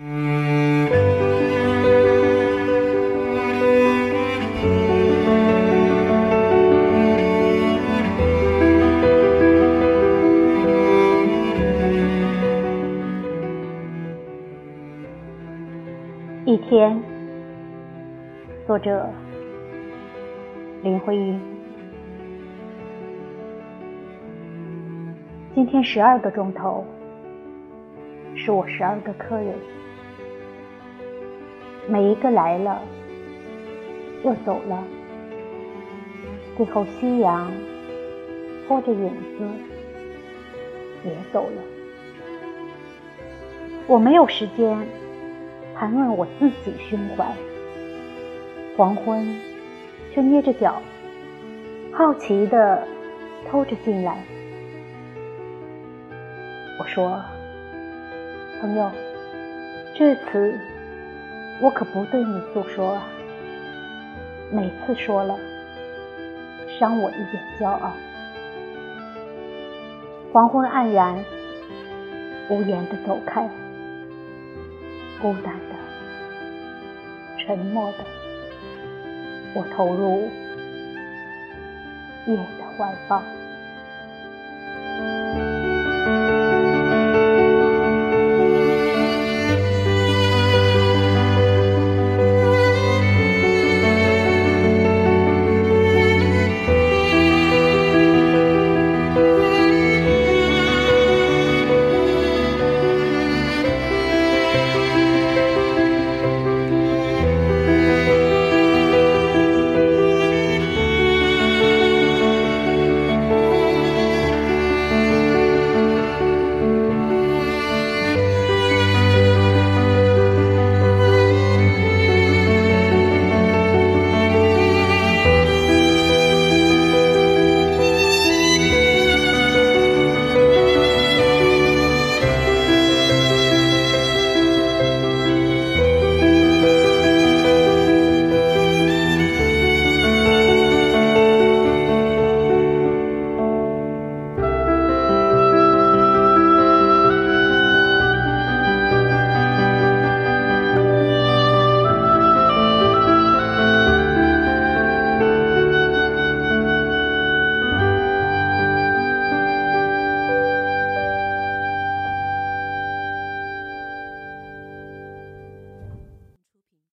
一天，作者林徽因。今天十二个钟头，是我十二个客人，每一个来了又走了，最后夕阳拖着影子也走了。我没有时间。谈论我自己胸怀，黄昏却捏着脚，好奇的偷着进来。我说：“朋友，这次我可不对你诉说啊，每次说了，伤我一点骄傲。”黄昏黯然，无言的走开。孤单的，沉默的，我投入夜的怀抱。